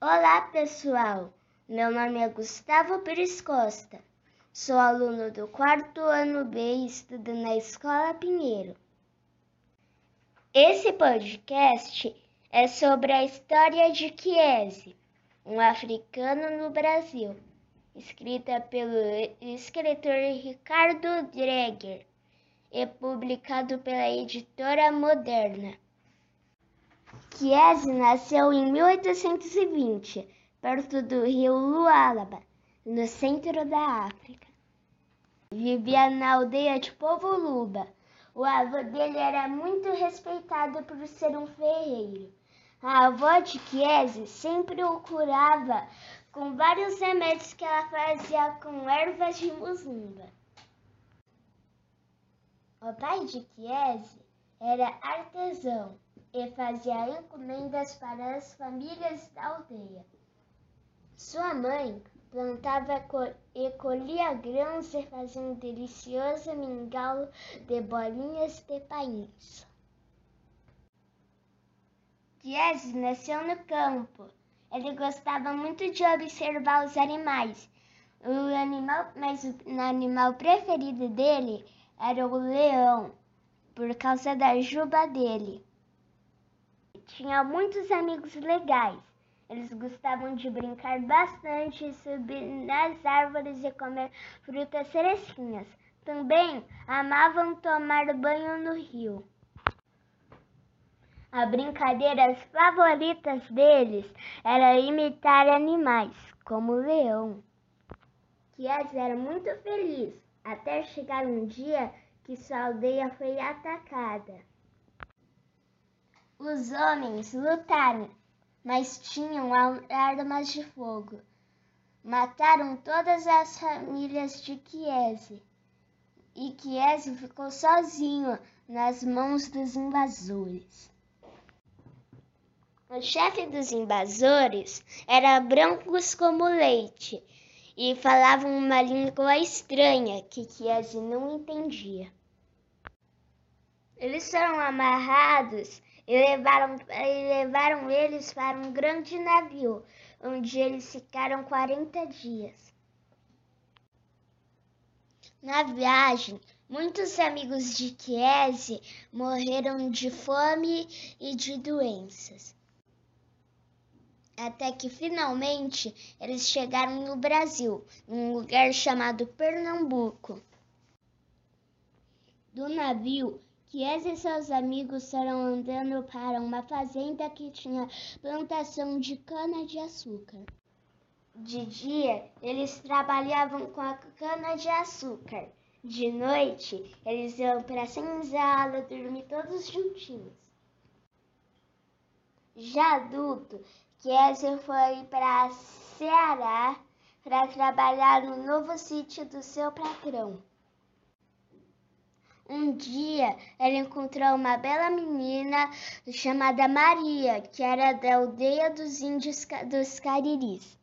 Olá, pessoal! Meu nome é Gustavo Pires Costa. Sou aluno do quarto ano B e estudo na Escola Pinheiro. Esse podcast é sobre a história de Chiesi, um africano no Brasil, escrita pelo escritor Ricardo Dreger e publicado pela editora Moderna. Chiesi nasceu em 1820, perto do rio Lualaba, no centro da África. Vivia na aldeia de Povo Luba. O avô dele era muito respeitado por ser um ferreiro. A avó de Chiesi sempre o curava com vários remédios que ela fazia com ervas de muzumba. O pai de Chiesi era artesão e fazia encomendas para as famílias da aldeia. Sua mãe plantava e colhia grãos e fazia um delicioso mingau de bolinhas de pains. Chiesi nasceu no campo. Ele gostava muito de observar os animais. O animal, mas o animal preferido dele era o leão, por causa da juba dele. Tinha muitos amigos legais. Eles gostavam de brincar bastante, subir nas árvores e comer frutas fresquinhas. Também amavam tomar banho no rio. As brincadeiras favoritas deles era imitar animais, como o leão. Kies era muito feliz, até chegar um dia que sua aldeia foi atacada. Os homens lutaram, mas tinham armas de fogo. Mataram todas as famílias de Chiesi. E Chiesi ficou sozinho nas mãos dos invasores. O chefe dos invasores era brancos como leite e falavam uma língua estranha que Chiesi não entendia. Eles foram amarrados e levaram, e levaram eles para um grande navio, onde eles ficaram 40 dias. Na viagem, muitos amigos de Chiesi morreram de fome e de doenças. Até que finalmente eles chegaram no Brasil, num lugar chamado Pernambuco. Do navio, Chiesa e seus amigos foram andando para uma fazenda que tinha plantação de cana-de-açúcar. De dia, eles trabalhavam com a cana-de-açúcar. De noite, eles iam para a senzala dormir todos juntinhos. Já adulto, Chiesa foi para Ceará para trabalhar no novo sítio do seu patrão. Um dia ele encontrou uma bela menina chamada Maria, que era da aldeia dos índios dos Cariris.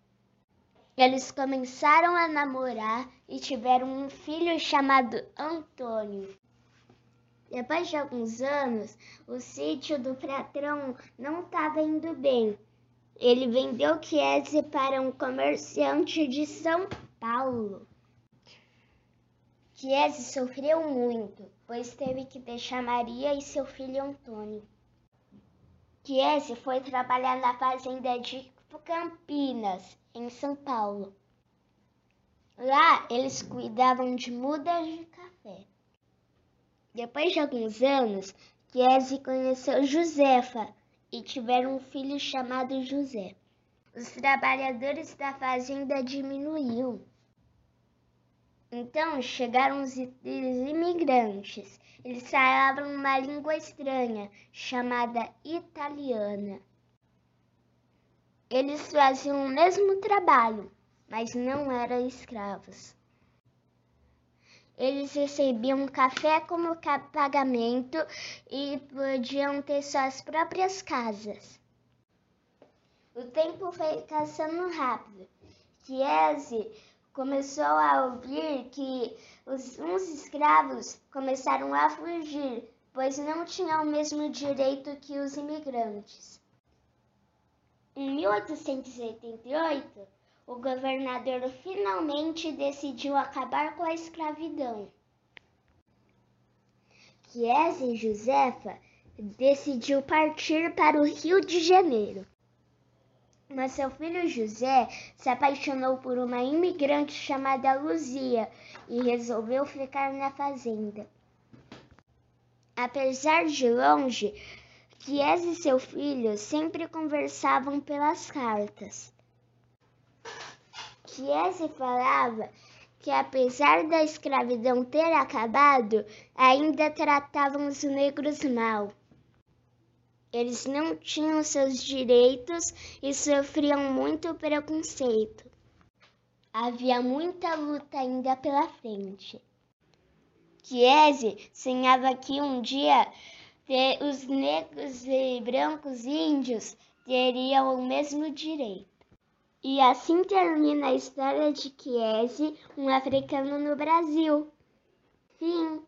Eles começaram a namorar e tiveram um filho chamado Antônio. Depois de alguns anos, o sítio do patrão não estava indo bem. Ele vendeu Chiesi para um comerciante de São Paulo. Chiesi sofreu muito, pois teve que deixar Maria e seu filho Antônio. Chiesi foi trabalhar na fazenda de Campinas, em São Paulo. Lá eles cuidavam de mudas de café. Depois de alguns anos, Chiesi conheceu Josefa e tiveram um filho chamado José. Os trabalhadores da fazenda diminuíam então chegaram os imigrantes. Eles falavam uma língua estranha chamada italiana. Eles faziam o mesmo trabalho, mas não eram escravos. Eles recebiam café como pagamento e podiam ter suas próprias casas. O tempo foi passando rápido. Chiesi começou a ouvir que os, uns escravos começaram a fugir, pois não tinham o mesmo direito que os imigrantes. Em 1888, o governador finalmente decidiu acabar com a escravidão. Chiesa Josefa decidiu partir para o Rio de Janeiro. Mas seu filho José se apaixonou por uma imigrante chamada Luzia e resolveu ficar na fazenda. Apesar de longe, Chiesa e seu filho sempre conversavam pelas cartas. Chiesa falava que apesar da escravidão ter acabado, ainda tratavam os negros mal. Eles não tinham seus direitos e sofriam muito preconceito. Havia muita luta ainda pela frente. Chiesi sonhava que um dia os negros e brancos índios teriam o mesmo direito. E assim termina a história de Chiesi, um africano no Brasil. Fim.